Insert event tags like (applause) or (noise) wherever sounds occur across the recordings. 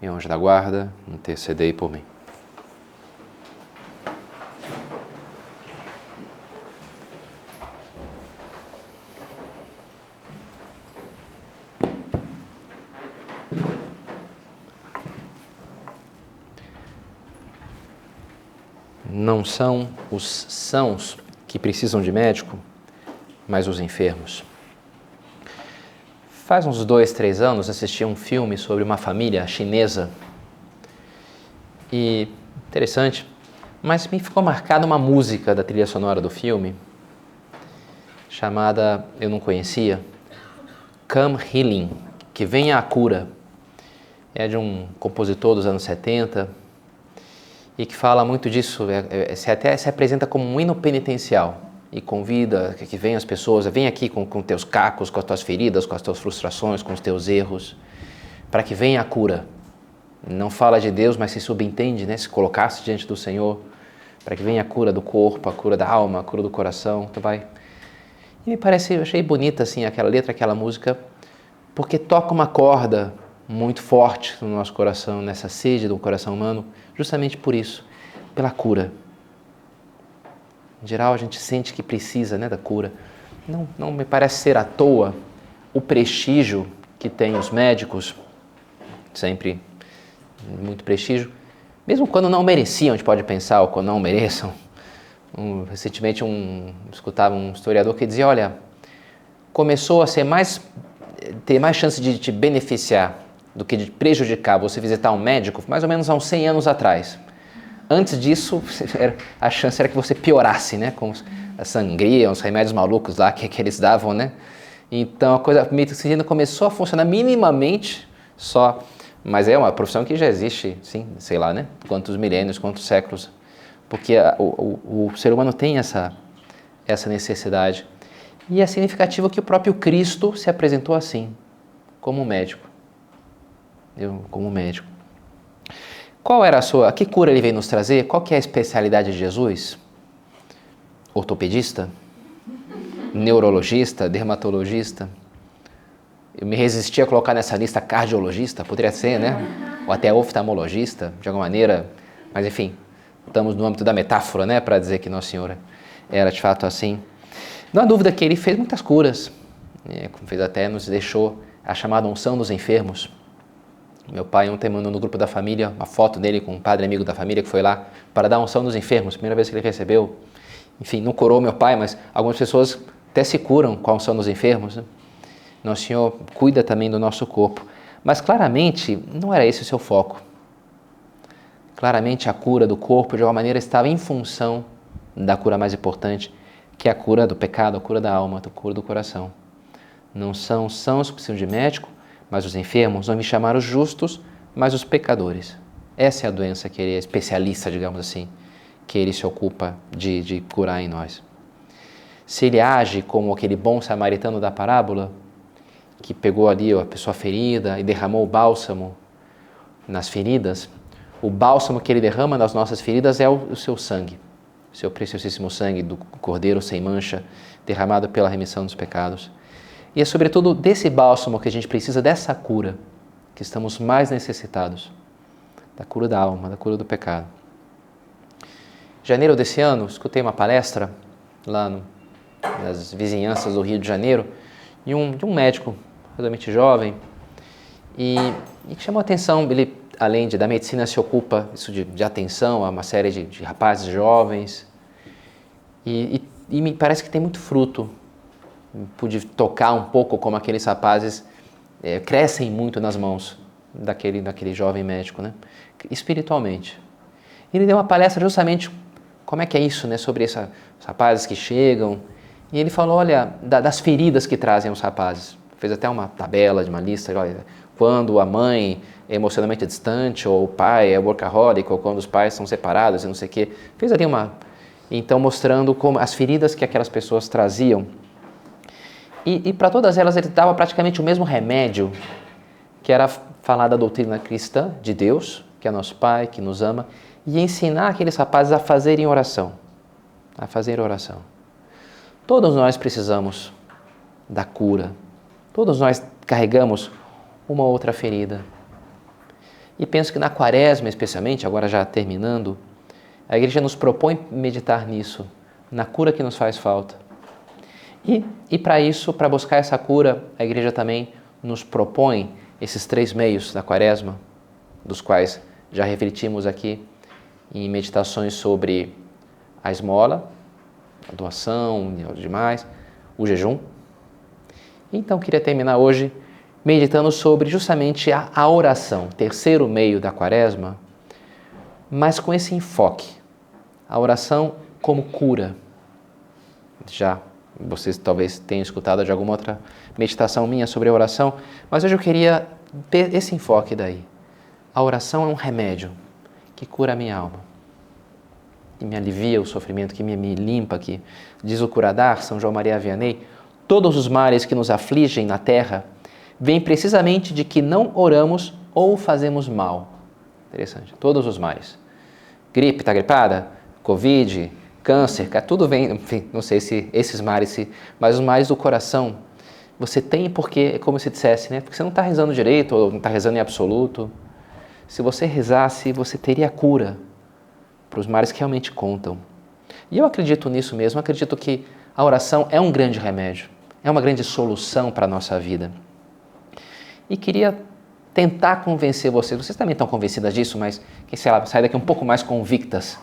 meu anjo da guarda, intercedei por mim. Não são os sãos que precisam de médico, mas os enfermos. Faz uns dois, três anos assisti um filme sobre uma família chinesa e interessante, mas me ficou marcada uma música da trilha sonora do filme chamada eu não conhecia Come Healing, que venha a cura. É de um compositor dos anos 70 e que fala muito disso, é, é, se até se apresenta como um hino penitencial e convida que venham as pessoas, vem aqui com, com teus cacos, com as tuas feridas, com as tuas frustrações, com os teus erros, para que venha a cura. Não fala de Deus, mas se subentende, né? se colocasse diante do Senhor, para que venha a cura do corpo, a cura da alma, a cura do coração, tu vai. E me parece, eu achei bonita assim aquela letra, aquela música, porque toca uma corda muito forte no nosso coração, nessa sede do coração humano, justamente por isso, pela cura em geral, a gente sente que precisa né, da cura. Não, não me parece ser à toa o prestígio que tem os médicos, sempre muito prestígio, mesmo quando não mereciam, a gente pode pensar, ou quando não mereçam. Um, recentemente um, escutava um historiador que dizia, olha, começou a ser mais, ter mais chance de te beneficiar do que de prejudicar você visitar um médico mais ou menos há uns 100 anos atrás. Antes disso, (laughs) a chance era que você piorasse, né? Com a sangria, os remédios malucos lá que, que eles davam, né? Então a coisa, medicina começou a funcionar minimamente só, mas é uma profissão que já existe, sim, sei lá, né? Quantos milênios, quantos séculos, porque a, o, o, o ser humano tem essa, essa necessidade. E é significativo que o próprio Cristo se apresentou assim, como médico. Eu, como médico. Qual era a sua, que cura ele veio nos trazer? Qual que é a especialidade de Jesus? Ortopedista? Neurologista? Dermatologista? Eu me resisti a colocar nessa lista cardiologista, poderia ser, né? Ou até oftalmologista, de alguma maneira. Mas enfim, estamos no âmbito da metáfora, né? Para dizer que Nossa Senhora era de fato assim. Não há dúvida que ele fez muitas curas. Né? Fez até, nos deixou a chamada unção dos enfermos. Meu pai ontem mandou no grupo da família uma foto dele com um padre amigo da família que foi lá para dar unção dos enfermos, primeira vez que ele recebeu. Enfim, não curou meu pai, mas algumas pessoas até se curam com a unção dos enfermos. Né? Nosso Senhor cuida também do nosso corpo. Mas claramente não era esse o seu foco. Claramente a cura do corpo de alguma maneira estava em função da cura mais importante, que é a cura do pecado, a cura da alma, a cura do coração. Não são sãos que precisam de médico, mas os enfermos não me chamaram os justos, mas os pecadores. Essa é a doença que ele é especialista, digamos assim, que ele se ocupa de, de curar em nós. Se ele age como aquele bom samaritano da parábola, que pegou ali a pessoa ferida e derramou o bálsamo nas feridas, o bálsamo que ele derrama nas nossas feridas é o, o seu sangue, seu preciosíssimo sangue do cordeiro sem mancha, derramado pela remissão dos pecados. E é sobretudo desse bálsamo que a gente precisa, dessa cura, que estamos mais necessitados da cura da alma, da cura do pecado. Em janeiro desse ano, escutei uma palestra lá no, nas vizinhanças do Rio de Janeiro de um, de um médico relativamente jovem e, e chamou a atenção, ele além de da medicina se ocupa isso de, de atenção a uma série de, de rapazes jovens e, e, e me parece que tem muito fruto pude tocar um pouco como aqueles rapazes é, crescem muito nas mãos daquele, daquele jovem médico, né? espiritualmente. Ele deu uma palestra justamente como é que é isso, né? sobre essa, os rapazes que chegam. E ele falou, olha, da, das feridas que trazem os rapazes. fez até uma tabela de uma lista, olha, quando a mãe é emocionalmente distante, ou o pai é workaholic, ou quando os pais são separados e não sei o quê. Fez ali uma. Então, mostrando como as feridas que aquelas pessoas traziam. E, e para todas elas, ele dava praticamente o mesmo remédio, que era falar da doutrina cristã de Deus, que é nosso Pai, que nos ama, e ensinar aqueles rapazes a fazerem oração. A fazer oração. Todos nós precisamos da cura. Todos nós carregamos uma outra ferida. E penso que na quaresma, especialmente, agora já terminando, a igreja nos propõe meditar nisso, na cura que nos faz falta. E, e para isso, para buscar essa cura, a igreja também nos propõe esses três meios da quaresma, dos quais já refletimos aqui em meditações sobre a esmola, a doação e demais, o jejum. Então, queria terminar hoje meditando sobre justamente a, a oração, terceiro meio da quaresma, mas com esse enfoque. A oração como cura. Já vocês talvez tenham escutado de alguma outra meditação minha sobre a oração, mas hoje eu queria ter esse enfoque daí. A oração é um remédio que cura a minha alma, que me alivia o sofrimento, que me, limpa, que diz o curadar, São João Maria Vianney, todos os males que nos afligem na terra vêm precisamente de que não oramos ou fazemos mal. Interessante. Todos os males. Gripe, está gripada? Covid, câncer, tudo vem, enfim, não sei se esses males, se, mas os males do coração você tem porque, é como se dissesse, né? Porque você não está rezando direito ou não está rezando em absoluto. Se você rezasse, você teria cura para os males que realmente contam. E eu acredito nisso mesmo, acredito que a oração é um grande remédio, é uma grande solução para a nossa vida. E queria tentar convencer vocês, vocês também estão convencidas disso, mas quem sabe sair daqui um pouco mais convictas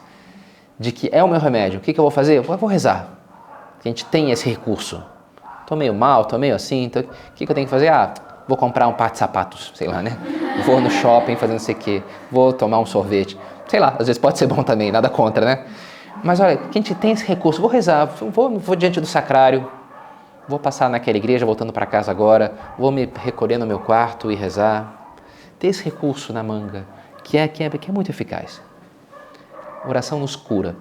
de que é o meu remédio. O que, que eu vou fazer? Eu vou rezar. A gente tem esse recurso. Estou meio mal, estou meio assim, então o que, que eu tenho que fazer? Ah, vou comprar um par de sapatos, sei lá, né? Vou no shopping fazer não sei o quê, vou tomar um sorvete. Sei lá, às vezes pode ser bom também, nada contra, né? Mas olha, que a gente tem esse recurso, vou rezar, vou, vou diante do sacrário, vou passar naquela igreja voltando para casa agora, vou me recolher no meu quarto e rezar. Ter esse recurso na manga, que é, que é, que é muito eficaz. Oração nos cura.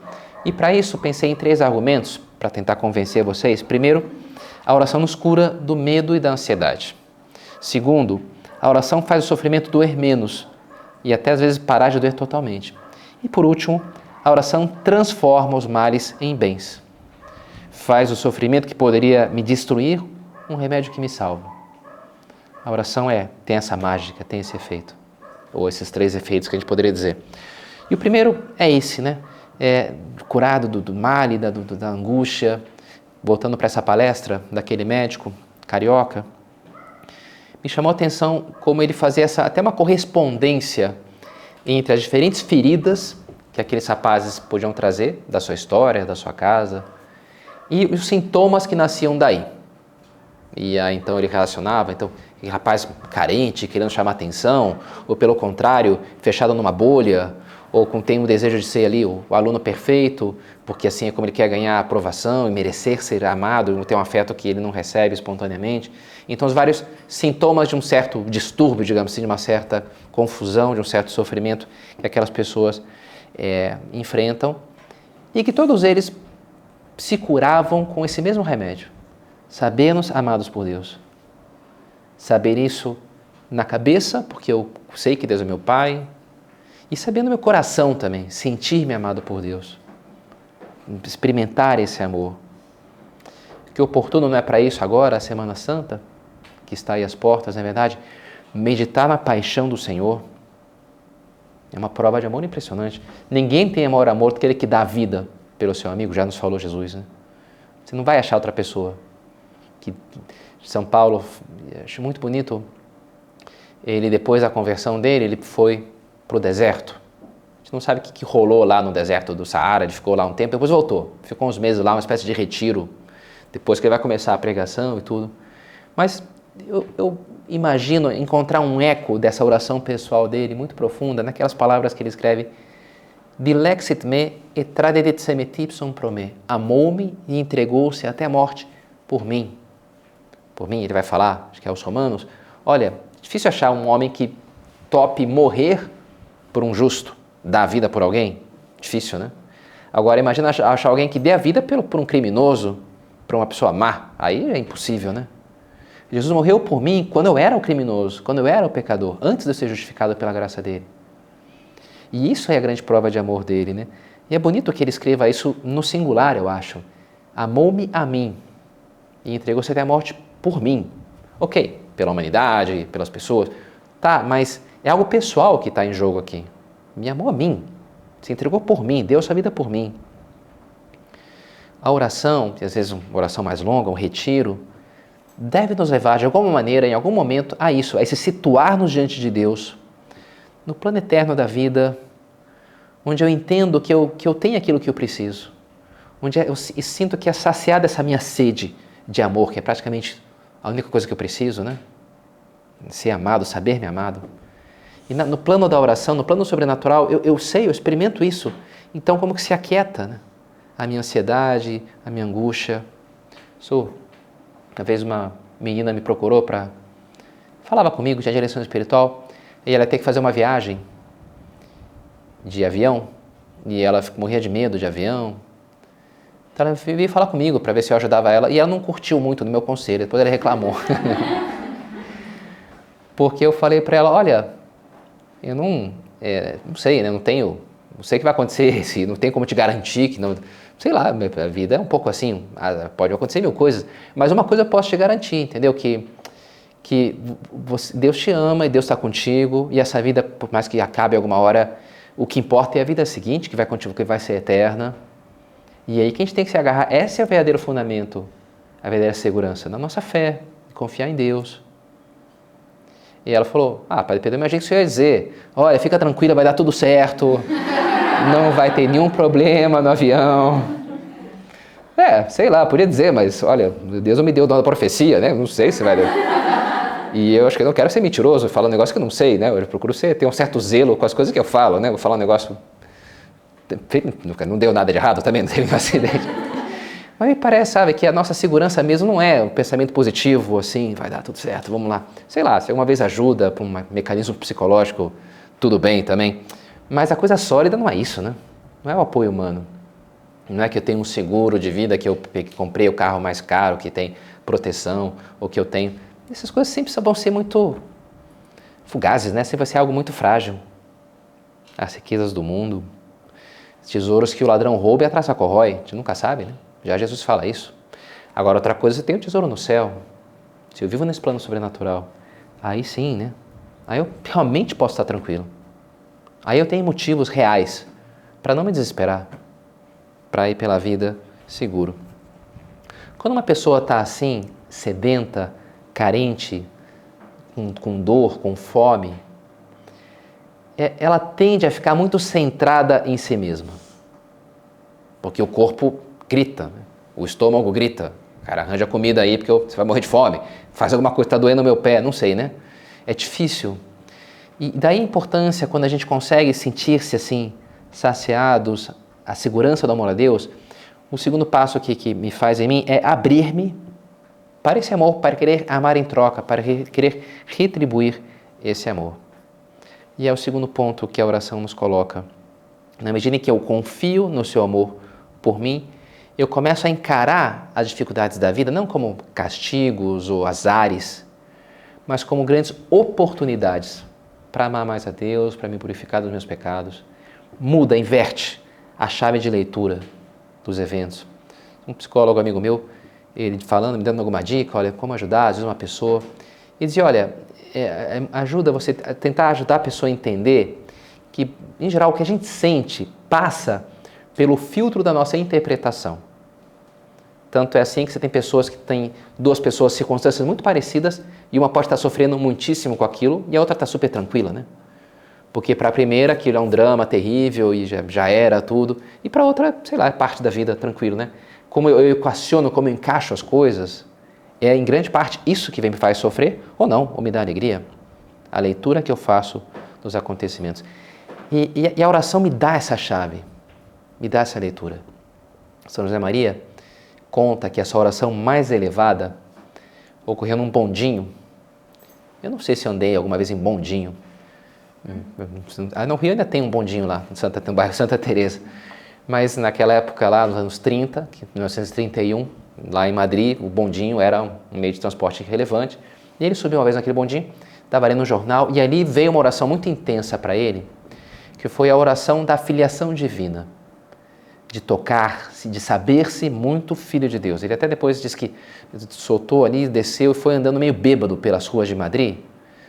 E para isso pensei em três argumentos para tentar convencer vocês. Primeiro, a oração nos cura do medo e da ansiedade. Segundo, a oração faz o sofrimento doer menos e até às vezes parar de doer totalmente. E por último, a oração transforma os males em bens faz o sofrimento que poderia me destruir um remédio que me salva. A oração é, tem essa mágica, tem esse efeito, ou esses três efeitos que a gente poderia dizer. E o primeiro é esse, né? É curado do, do mal da, do, da angústia. Voltando para essa palestra daquele médico carioca, me chamou a atenção como ele fazia essa, até uma correspondência entre as diferentes feridas que aqueles rapazes podiam trazer da sua história, da sua casa, e os sintomas que nasciam daí. E aí então ele relacionava, então, rapaz carente, querendo chamar atenção, ou pelo contrário, fechado numa bolha, ou com tem o desejo de ser ali o, o, aluno perfeito, porque assim é como ele quer ganhar aprovação e merecer ser amado, ter um afeto que ele não recebe espontaneamente. Então, os vários sintomas de um certo distúrbio, digamos assim, de uma certa confusão, de um certo sofrimento que aquelas pessoas é, enfrentam, e que todos eles se curavam com esse mesmo remédio. Sabermos amados por Deus. Saber isso na cabeça, porque eu sei que Deus é meu Pai, e saber no meu coração também, sentir-me amado por Deus. Experimentar esse amor. Que oportuno não é para isso agora, a Semana Santa, que está aí às portas, na é verdade? Meditar na paixão do Senhor. É uma prova de amor impressionante. Ninguém tem amor do que aquele que dá a vida pelo seu amigo, já nos falou Jesus. Né? Você não vai achar outra pessoa. Que São Paulo, acho muito bonito, ele depois da conversão dele, ele foi para o deserto. A gente não sabe o que, que rolou lá no deserto do Saara, ele ficou lá um tempo, depois voltou. Ficou uns meses lá, uma espécie de retiro, depois que ele vai começar a pregação e tudo. Mas eu, eu, imagino encontrar um eco dessa oração pessoal dele, muito profunda, naquelas palavras que ele escreve Dilexit me et tradedet semetipsum pro me. Amou-me e entregou-se até a morte por mim. por mim, ele vai falar, acho que é aos Romanos, olha, difícil achar um homem que tope morrer por um justo, dar a vida por alguém. Difícil, né? Agora imagina achar alguém que dê a vida pelo, por um criminoso, por uma pessoa má. Aí é impossível, né? Jesus morreu por mim quando eu era o criminoso, quando eu era o pecador, antes de eu ser justificado pela graça dele. E isso é a grande prova de amor dele, né? E é bonito que ele escreva isso no singular, eu acho. Amou-me a mim e entregou-se até a morte por mim. Ok, pela humanidade, pelas pessoas. Tá, mas é algo pessoal que está em jogo aqui. Me amou a mim, se entregou por mim, deu sua vida por mim. A oração, às vezes uma oração mais longa, um retiro, deve nos levar de alguma maneira, em algum momento, a isso, a se situar-nos diante de Deus, no plano eterno da vida, onde eu entendo que eu, que eu tenho aquilo que eu preciso, onde eu sinto que é saciada essa minha sede de amor, que é praticamente a única coisa que eu preciso, né? Ser amado, saber me amado. E na, no plano da oração, no plano sobrenatural, eu, eu sei, eu experimento isso. Então, como que se aquieta né? a minha ansiedade, a minha angústia. Sou, uma vez uma menina me procurou para. falava comigo, tinha direção espiritual, e ela ia ter que fazer uma viagem de avião, e ela morria de medo de avião. Então ela veio falar comigo para ver se eu ajudava ela, e ela não curtiu muito do meu conselho, depois ela reclamou. (laughs) Porque eu falei para ela: olha, eu não, é, não sei, né? Não tenho, não sei o que vai acontecer, (laughs) se não tem como te garantir que não, sei lá, a vida é um pouco assim, pode acontecer mil coisas, mas uma coisa eu posso te garantir, entendeu? Que que você, Deus te ama e Deus está contigo e essa vida, por mais que acabe alguma hora, o que importa é a vida seguinte que vai contigo, que vai ser eterna. E aí que a gente tem que se agarrar, esse é o verdadeiro fundamento, a verdadeira segurança, na nossa fé, confiar em Deus. E ela falou: Ah, para depender, mas que você ia dizer: Olha, fica tranquila, vai dar tudo certo, não vai ter nenhum problema no avião. É, sei lá, podia dizer, mas olha, Deus não me deu o dom da profecia, né? Não sei se vai. E eu acho que eu não quero ser mentiroso, falar um negócio que eu não sei, né? Eu procuro ser, ter um certo zelo com as coisas que eu falo, né? Vou falar um negócio. Não deu nada de errado também, não teve nenhum (laughs) acidente. Mas me parece, sabe, que a nossa segurança mesmo não é um pensamento positivo, assim, vai dar tudo certo, vamos lá. Sei lá, se alguma vez ajuda para um mecanismo psicológico, tudo bem também. Mas a coisa sólida não é isso, né? Não é o apoio humano. Não é que eu tenho um seguro de vida, que eu comprei o carro mais caro, que tem proteção, ou que eu tenho. Essas coisas sempre vão ser muito fugazes, né? Sempre vai ser algo muito frágil. As riquezas do mundo, tesouros que o ladrão rouba e a traça corrói, a gente nunca sabe, né? Já Jesus fala isso. Agora, outra coisa, você tem o um tesouro no céu. Se eu vivo nesse plano sobrenatural, aí sim, né? Aí eu realmente posso estar tranquilo. Aí eu tenho motivos reais para não me desesperar, para ir pela vida seguro. Quando uma pessoa está assim, sedenta, carente, com, com dor, com fome, é, ela tende a ficar muito centrada em si mesma. Porque o corpo grita, né? o estômago grita, cara, arranja comida aí porque você vai morrer de fome, faz alguma coisa, está doendo o meu pé, não sei, né? É difícil. E daí a importância quando a gente consegue sentir-se assim, saciados, a segurança do amor a Deus, o segundo passo aqui que me faz em mim é abrir-me para esse amor, para querer amar em troca, para querer retribuir esse amor. E é o segundo ponto que a oração nos coloca. Na medida em que eu confio no seu amor por mim, eu começo a encarar as dificuldades da vida não como castigos ou azares, mas como grandes oportunidades para amar mais a Deus, para me purificar dos meus pecados. Muda, inverte a chave de leitura dos eventos. Um psicólogo amigo meu, ele falando, me dando alguma dica, olha, como ajudar, às vezes uma pessoa, e dizia, olha, é, é, ajuda você a tentar ajudar a pessoa a entender que, em geral, o que a gente sente passa pelo filtro da nossa interpretação. Tanto é assim que você tem pessoas que têm duas pessoas, circunstâncias muito parecidas, e uma pode estar sofrendo muitíssimo com aquilo e a outra está super tranquila, né? Porque para a primeira aquilo é um drama terrível e já, já era tudo, e para a outra, sei lá, é parte da vida, tranquilo, né? Como eu, eu equaciono, como eu encaixo as coisas, é em grande parte isso que me faz sofrer ou não, ou me dá alegria. A leitura que eu faço dos acontecimentos. E, e, e a oração me dá essa chave, me dá essa leitura. São José Maria conta que essa oração mais elevada ocorreu num bondinho. Eu não sei se andei alguma vez em bondinho. Ah, no Rio ainda tem um bondinho lá, no, Santa, no bairro Santa Teresa. Mas naquela época lá, nos anos 30, 1931, lá em Madrid, o bondinho era um meio de transporte relevante. E ele subiu uma vez naquele bondinho, estava lendo um jornal, e ali veio uma oração muito intensa para ele, que foi a oração da filiação divina, de tocar-se, de saber-se muito filho de Deus. Ele até depois disse que soltou ali, desceu e foi andando meio bêbado pelas ruas de Madrid,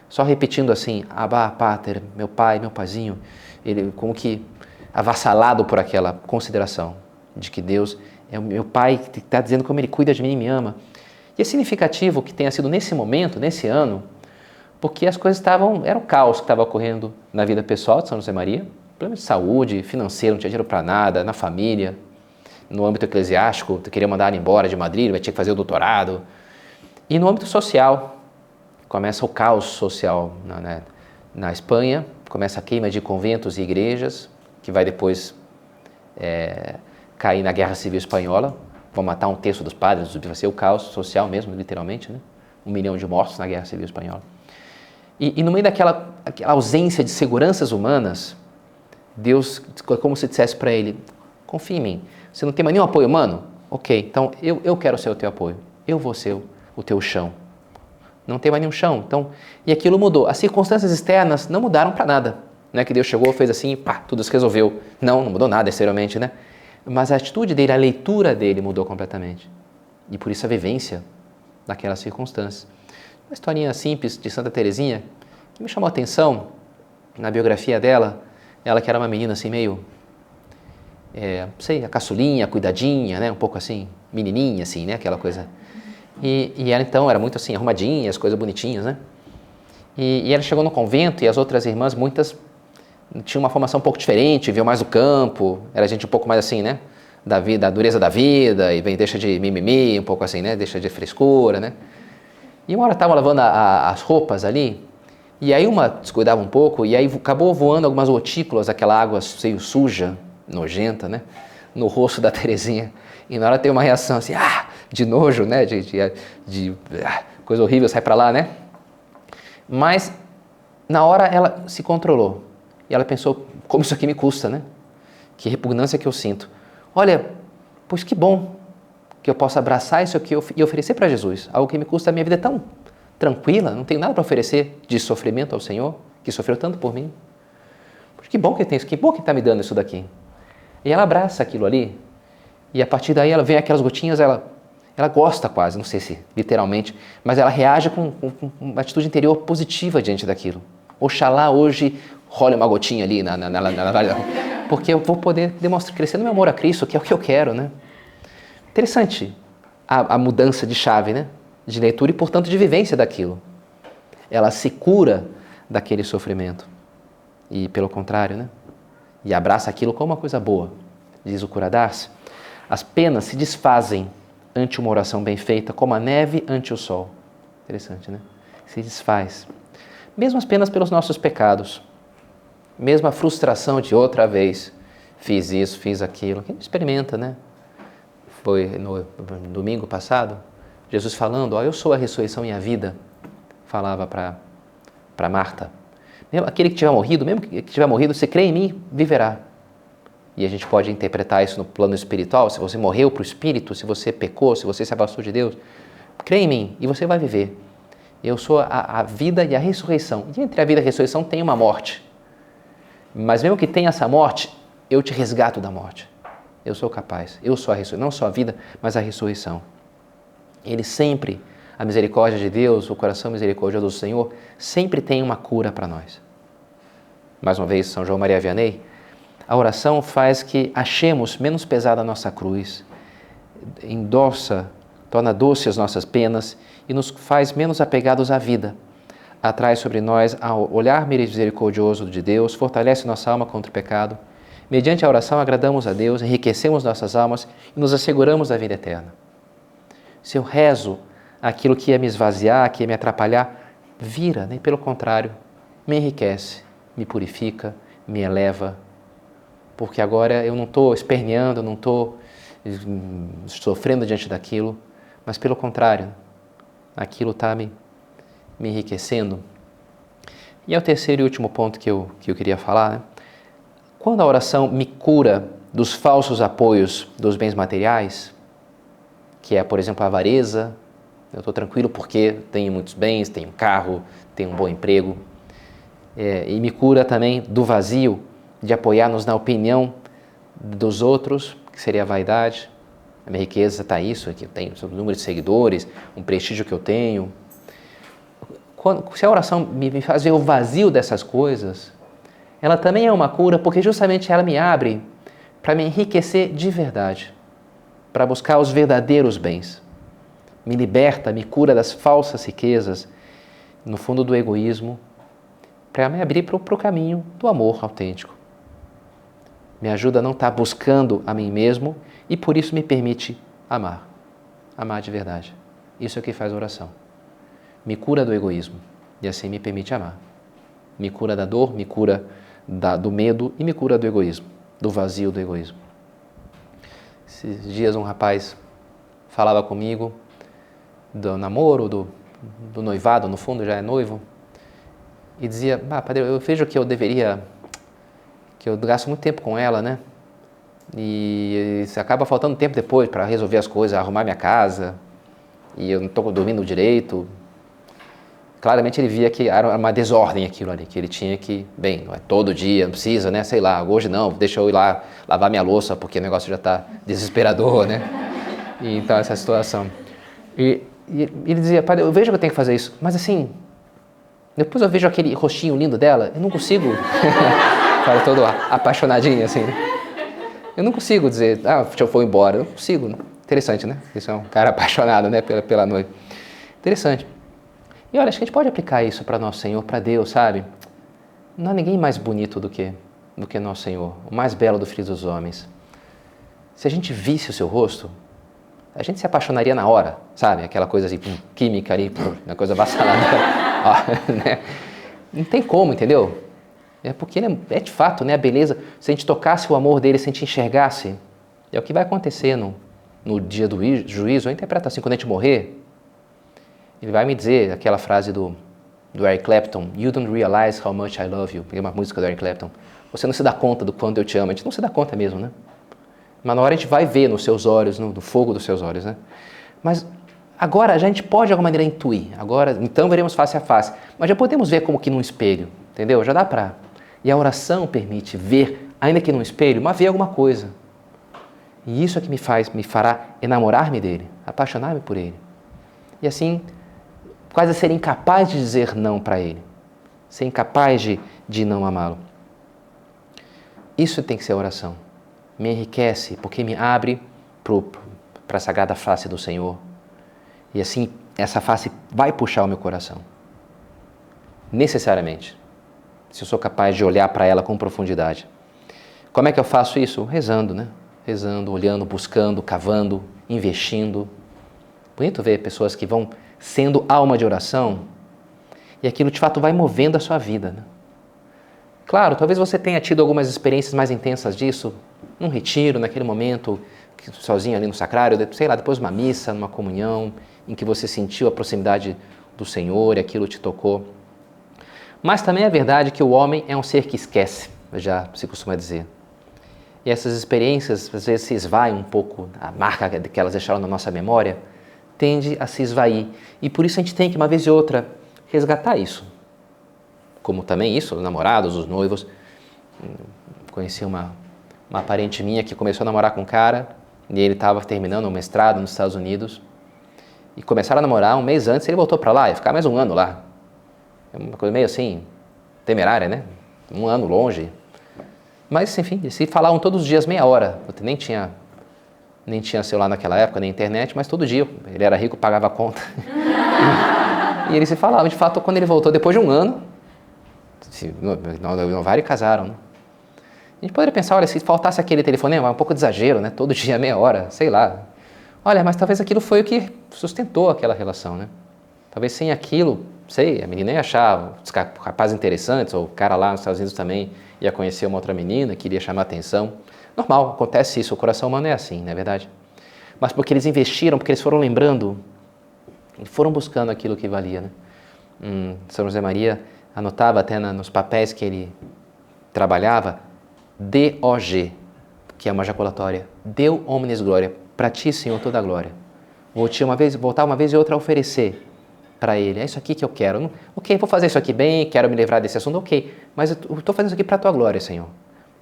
só repetindo assim, Abba, Pater, meu pai, meu paizinho, ele como que avassalado por aquela consideração de que Deus é o meu pai que está dizendo como ele cuida de mim e me ama. E é significativo que tenha sido nesse momento, nesse ano, porque as coisas estavam, era o caos que estava ocorrendo na vida pessoal de São José Maria, problema de saúde, financeiro, não tinha dinheiro para nada, na família, no âmbito eclesiástico, queria mandar ele embora de Madrid, vai ter que fazer o doutorado. E no âmbito social, começa o caos social na, né, na Espanha, começa a queima de conventos e igrejas, que vai depois é, cair na Guerra Civil Espanhola, vão matar um terço dos padres, vai ser o caos social mesmo, literalmente, né? um milhão de mortos na Guerra Civil Espanhola. E, e no meio daquela ausência de seguranças humanas, Deus, como se dissesse para ele, confia em mim, você não tem mais nenhum apoio humano? Ok, então eu, eu quero ser o teu apoio, eu vou ser o, o teu chão, não tem mais nenhum chão. Então, e aquilo mudou. As circunstâncias externas não mudaram para nada. Não é que Deus chegou, fez assim, pá, tudo se resolveu. Não, não mudou nada exteriormente, né? Mas a atitude dele, a leitura dele mudou completamente. E por isso a vivência daquelas circunstâncias. Uma historinha simples de Santa Teresinha que me chamou a atenção na biografia dela. Ela que era uma menina assim meio, é, sei, a caçulinha, cuidadinha, né? Um pouco assim, menininha assim, né? Aquela coisa e, e ela então era muito assim, arrumadinha, as coisas bonitinhas, né? E, e ela chegou no convento e as outras irmãs, muitas tinham uma formação um pouco diferente, viu mais o campo, era gente um pouco mais assim, né? Da vida, da dureza da vida, e vem, deixa de mimimi, um pouco assim, né? Deixa de frescura, né? E uma hora estavam lavando a, a, as roupas ali, e aí uma descuidava um pouco, e aí acabou voando algumas gotículas, aquela água meio suja, nojenta, né? No rosto da (laughs) Terezinha. E na hora tem uma reação assim, ah! de nojo, né? De, de, de ah, coisa horrível, sai para lá, né? Mas na hora ela se controlou e ela pensou: como isso aqui me custa, né? Que repugnância que eu sinto. Olha, pois que bom que eu possa abraçar isso aqui e oferecer para Jesus. Algo que me custa, a minha vida tão tranquila, não tenho nada para oferecer de sofrimento ao Senhor, que sofreu tanto por mim. Que bom que tem isso, que bom que está me dando isso daqui. E ela abraça aquilo ali, e a partir daí ela vem aquelas gotinhas, ela ela gosta quase, não sei se literalmente, mas ela reage com, com, com uma atitude interior positiva diante daquilo. Oxalá hoje role uma gotinha ali na, na, na, na, na porque eu vou poder demonstrar, crescendo meu amor a Cristo, que é o que eu quero, né? Interessante a, a mudança de chave, né? De leitura e, portanto, de vivência daquilo. Ela se cura daquele sofrimento. E, pelo contrário, né? E abraça aquilo como uma coisa boa. Diz o Curadarse. As penas se desfazem ante uma oração bem feita, como a neve ante o sol. Interessante, né? Se desfaz. Mesmo as penas pelos nossos pecados, mesmo a frustração de outra vez, fiz isso, fiz aquilo. Quem experimenta, né? Foi no domingo passado, Jesus falando: Ó, eu sou a ressurreição e a vida, falava para Marta. Aquele que tiver morrido, mesmo que tiver morrido, você crê em mim, viverá. E a gente pode interpretar isso no plano espiritual. Se você morreu para o espírito, se você pecou, se você se afastou de Deus, crê em mim e você vai viver. Eu sou a, a, vida e a ressurreição. E entre a vida e a ressurreição tem uma morte. Mas mesmo que tenha essa morte, eu te resgato da morte. Eu sou capaz. Eu sou a ressurreição. Não só a vida, mas a ressurreição. Ele sempre, a misericórdia de Deus, o coração misericordioso do Senhor, sempre tem uma cura para nós. Mais uma vez, São João Maria Vianney a oração faz que achemos menos pesada a nossa cruz, endossa, torna doce as nossas penas e nos faz menos apegados à vida. Atrai sobre nós ao olhar misericordioso de Deus, fortalece nossa alma contra o pecado. Mediante a oração, agradamos a Deus, enriquecemos nossas almas e nos asseguramos da vida eterna. Se eu rezo aquilo que ia me esvaziar, que ia me atrapalhar, vira, nem pelo contrário, me enriquece, me purifica, me eleva, porque agora eu não estou esperneando, não estou hum, sofrendo diante daquilo, mas pelo contrário, aquilo está me, me enriquecendo. E é o terceiro e último ponto que eu, que eu queria falar. Né? Quando a oração me cura dos falsos apoios dos bens materiais, que é, por exemplo, a avareza, eu estou tranquilo porque tenho muitos bens, tenho um carro, tenho um bom emprego, é, e me cura também do vazio de apoiar-nos na opinião dos outros, que seria a vaidade. A minha riqueza está isso, que eu tenho o número de seguidores, um prestígio que eu tenho. Quando, se a oração me faz ver o vazio dessas coisas, ela também é uma cura, porque justamente ela me abre para me enriquecer de verdade, para buscar os verdadeiros bens. Me liberta, me cura das falsas riquezas, no fundo do egoísmo, para me abrir para o caminho do amor autêntico. Me ajuda a não estar tá buscando a mim mesmo e por isso me permite amar. Amar de verdade. Isso é o que faz a oração. Me cura do egoísmo e assim me permite amar. Me cura da dor, me cura da, do medo e me cura do egoísmo, do vazio do egoísmo. Esses dias um rapaz falava comigo do namoro, do, do noivado, no fundo já é noivo, e dizia, ah, padre, eu vejo que eu deveria, que eu gasto muito tempo com ela, né? E se acaba faltando tempo depois para resolver as coisas, arrumar minha casa, e eu não estou dormindo direito, claramente ele via que era uma desordem aquilo ali, que ele tinha que, bem, não é todo dia, não precisa, né? Sei lá, hoje não, deixa eu ir lá lavar minha louça porque o negócio já está desesperador, né? E, então, essa situação. E, e, ele dizia, pai, eu vejo que eu tenho que fazer isso, mas assim, depois eu vejo aquele rostinho lindo dela, eu não consigo. (laughs) Fala todo apaixonadinho assim. Eu não consigo dizer, ah, eu for embora. Eu não consigo. Interessante, né? Isso é um cara (laughs) apaixonado, né, pela, pela noite. Interessante. E olha, acho que a gente pode aplicar isso para nosso Senhor, para Deus, sabe? Não há ninguém mais bonito do que, do que nosso Senhor, o mais belo do filho dos homens. Se a gente visse o seu rosto, a gente se apaixonaria na hora, sabe? Aquela coisa assim, pum, química ali, pum, uma coisa vassaladora. (laughs) né? Não tem como, entendeu? É porque ele é, é, de fato, né? A beleza, se a gente tocasse o amor dele, se a gente enxergasse, é o que vai acontecer no, no dia do juízo. Eu interpreto assim, quando a gente morrer, ele vai me dizer aquela frase do, do Eric Clapton: You don't realize how much I love you. É uma música do Eric Clapton. Você não se dá conta do quanto eu te amo. A gente não se dá conta mesmo, né? Mas na hora a gente vai ver nos seus olhos, no, no fogo dos seus olhos, né? Mas agora a gente pode de alguma maneira intuir. Agora, então veremos face a face. Mas já podemos ver como que num espelho, entendeu? Já dá para. E a oração permite ver, ainda que num espelho, mas ver alguma coisa. E isso é que me faz, me fará enamorar-me dele, apaixonar-me por ele. E assim quase ser incapaz de dizer não para ele, ser incapaz de, de não amá-lo. Isso tem que ser a oração. Me enriquece, porque me abre para a sagrada face do Senhor. E assim, essa face vai puxar o meu coração. Necessariamente. Se eu sou capaz de olhar para ela com profundidade. Como é que eu faço isso? Rezando, né? Rezando, olhando, buscando, cavando, investindo. Bonito ver pessoas que vão sendo alma de oração, e aquilo de fato vai movendo a sua vida. Né? Claro, talvez você tenha tido algumas experiências mais intensas disso, num retiro, naquele momento, sozinho ali no sacrário, sei lá, depois de uma missa, numa comunhão, em que você sentiu a proximidade do Senhor e aquilo te tocou. Mas também é verdade que o homem é um ser que esquece, já se costuma dizer. E essas experiências às vezes se esvaem um pouco, a marca que elas deixaram na nossa memória, tende a se esvair. E por isso a gente tem que, uma vez ou outra, resgatar isso. Como também isso, os namorados, os noivos. Conheci uma, uma parente minha que começou a namorar com um cara e ele estava terminando um mestrado nos Estados Unidos. E começaram a namorar um mês antes ele voltou para lá, ia ficar mais um ano lá. É uma coisa meio assim, temerária, né? Um ano longe. Mas, enfim, se falavam todos os dias meia hora. Eu nem tinha nem tinha celular naquela época, nem internet, mas todo dia ele era rico, pagava a conta. (laughs) e eles se falavam, de fato, quando ele voltou, depois de um ano, se novaram casaram. Né? A gente poderia pensar, olha, se faltasse aquele telefonema, é um pouco de exagero, né? Todo dia, (laughs) meia hora, sei lá. Olha, mas talvez aquilo foi o que sustentou aquela relação, né? Talvez sem aquilo, sei, a menina ia achar os rapazes interessantes, ou o cara lá nos Estados Unidos também ia conhecer uma outra menina, queria chamar atenção. Normal, acontece isso, o coração humano é assim, não é verdade? Mas porque eles investiram, porque eles foram lembrando foram buscando aquilo que valia. Né? Hum, São José Maria anotava até na, nos papéis que ele trabalhava, DOG, que é uma jaculatória. Deu omnes glória. Para ti, Senhor, toda a glória. Vou te uma vez, voltar uma vez e outra a oferecer para ele. É isso aqui que eu quero. Ok, vou fazer isso aqui bem, quero me livrar desse assunto, ok. Mas eu estou fazendo isso aqui para a tua glória, Senhor.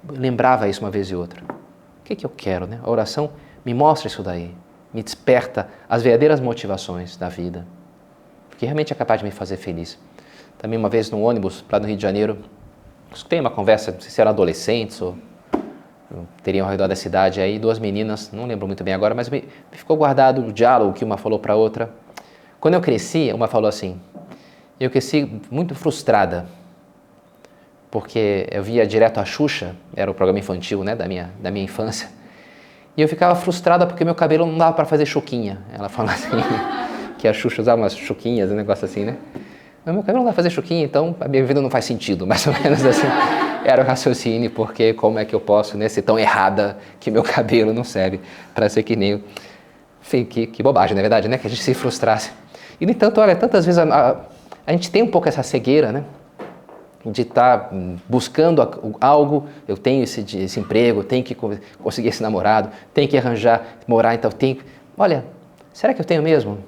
Lembrava isso uma vez e outra. O que, que eu quero, né? A oração me mostra isso daí. Me desperta as verdadeiras motivações da vida. Porque realmente é capaz de me fazer feliz. Também uma vez no ônibus, lá no Rio de Janeiro, escutei uma conversa, não sei se eram adolescentes ou teriam ao redor da cidade aí, duas meninas, não lembro muito bem agora, mas me, ficou guardado o diálogo que uma falou para a outra. Quando eu cresci, uma falou assim, eu cresci muito frustrada, porque eu via direto a Xuxa, era o programa infantil né, da, minha, da minha infância, e eu ficava frustrada porque meu cabelo não dava para fazer chuquinha. Ela fala assim, (laughs) que a Xuxa usava umas chuquinhas, um negócio assim, né? Mas meu cabelo não dá pra fazer chuquinha, então a minha vida não faz sentido, (laughs) mais ou menos assim. Era o raciocínio, porque como é que eu posso né, ser tão errada que meu cabelo não serve para ser que nem. Enfim, que, que bobagem, na é verdade, né? Que a gente se frustrasse. E, no entanto, olha, tantas vezes a, a, a gente tem um pouco essa cegueira, né? De estar tá buscando algo, eu tenho esse, esse emprego, tenho que conseguir esse namorado, tenho que arranjar, morar, então tenho. Olha, será que eu tenho mesmo?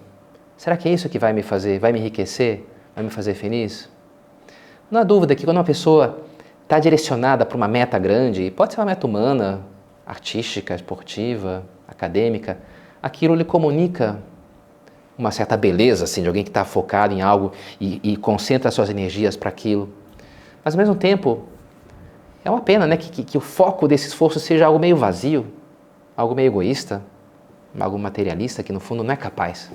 Será que é isso que vai me fazer, vai me enriquecer? vai me fazer feliz? Não há dúvida que quando uma pessoa está direcionada para uma meta grande, pode ser uma meta humana, artística, esportiva, acadêmica, aquilo lhe comunica uma certa beleza, assim, de alguém que está focado em algo e, e concentra suas energias para aquilo. Mas ao mesmo tempo, é uma pena né, que, que, que, o foco desse esforço seja algo meio vazio, algo meio egoísta, algo materialista que no fundo não é capaz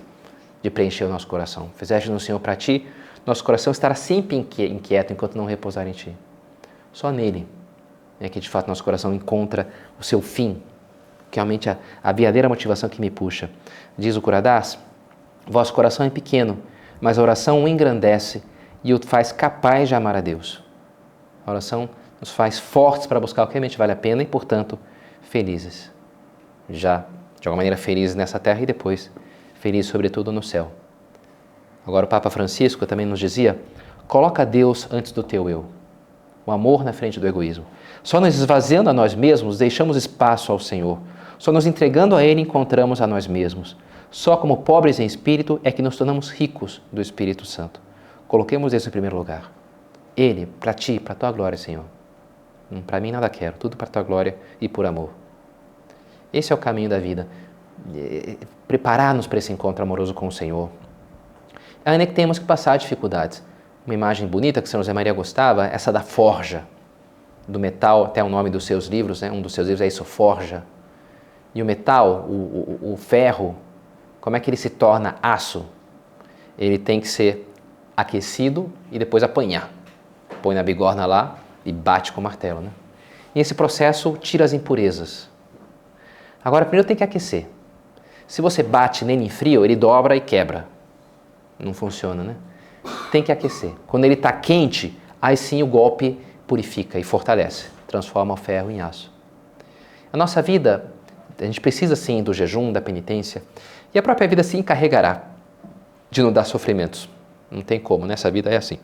de preencher o nosso coração. Fizeste no Senhor para ti nosso coração estará sempre inquieto enquanto não repousar em Ti. Só nele é que de fato nosso coração encontra o seu fim, que é realmente a, a verdadeira motivação que me puxa. Diz o Curadás: Vosso coração é pequeno, mas a oração o engrandece e o faz capaz de amar a Deus. A oração nos faz fortes para buscar o que realmente vale a pena e, portanto, felizes. Já, de alguma maneira, felizes nessa terra e depois felizes, sobretudo, no céu. Agora, o Papa Francisco também nos dizia: coloca Deus antes do teu eu, o amor na frente do egoísmo. Só nos esvaziando a nós mesmos deixamos espaço ao Senhor. Só nos entregando a Ele encontramos a nós mesmos. Só como pobres em espírito é que nos tornamos ricos do Espírito Santo. Coloquemos isso em primeiro lugar. Ele, para ti, para tua glória, Senhor. Hum, para mim nada quero, tudo para tua glória e por amor. Esse é o caminho da vida. Preparar-nos para esse encontro amoroso com o Senhor, ainda que temos que passar dificuldades. Uma imagem bonita que São José Maria gostava, essa da forja, do metal, até o nome dos seus livros, né? um dos seus livros é isso, forja. E o metal, o, o, o ferro, como é que ele se torna aço? Ele tem que ser aquecido e depois apanhar. Põe na bigorna lá e bate com o martelo. Né? E esse processo tira as impurezas. Agora, primeiro tem que aquecer. Se você bate nele em frio, ele dobra e quebra não funciona, né? Tem que aquecer. Quando ele está quente, aí sim o golpe purifica e fortalece, transforma o ferro em aço. A nossa vida, a gente precisa sim do jejum, da penitência, e a própria vida se encarregará de não dar sofrimentos. Não tem como, nessa né? vida é assim.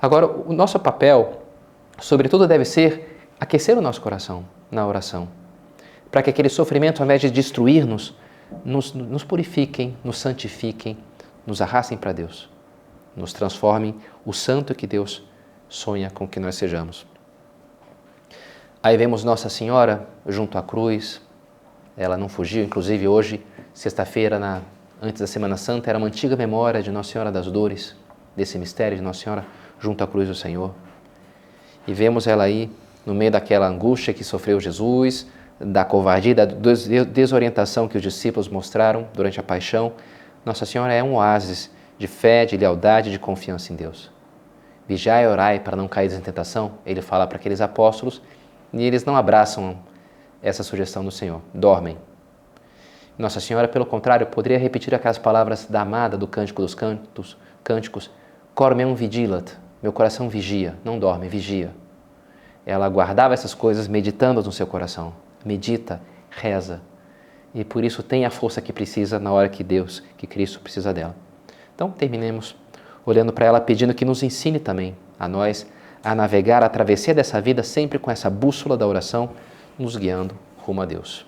Agora, o nosso papel, sobretudo, deve ser aquecer o nosso coração na oração, para que aquele sofrimento, ao invés de destruir-nos, nos, nos purifiquem, nos santifiquem, nos arrastem para Deus, nos transformem o santo que Deus sonha com que nós sejamos. Aí vemos Nossa Senhora junto à cruz, ela não fugiu, inclusive hoje, sexta-feira, antes da Semana Santa, era uma antiga memória de Nossa Senhora das Dores, desse mistério de Nossa Senhora junto à cruz do Senhor. E vemos ela aí no meio daquela angústia que sofreu Jesus, da covardia, da desorientação que os discípulos mostraram durante a paixão, nossa Senhora é um oásis de fé, de lealdade, de confiança em Deus. Vigiai e orai para não cair em tentação, ele fala para aqueles apóstolos, e eles não abraçam essa sugestão do Senhor, dormem. Nossa Senhora, pelo contrário, poderia repetir aquelas palavras da amada do Cântico dos Cantos, Cânticos, Cor meum vigilat, meu coração vigia, não dorme, vigia. Ela guardava essas coisas meditando no seu coração. Medita, reza. e por isso tem a força que precisa na hora que Deus, que Cristo precisa dela. Então, terminemos olhando para ela, pedindo que nos ensine também a nós a navegar a travessia dessa vida sempre com essa bússola da oração, nos guiando rumo a Deus.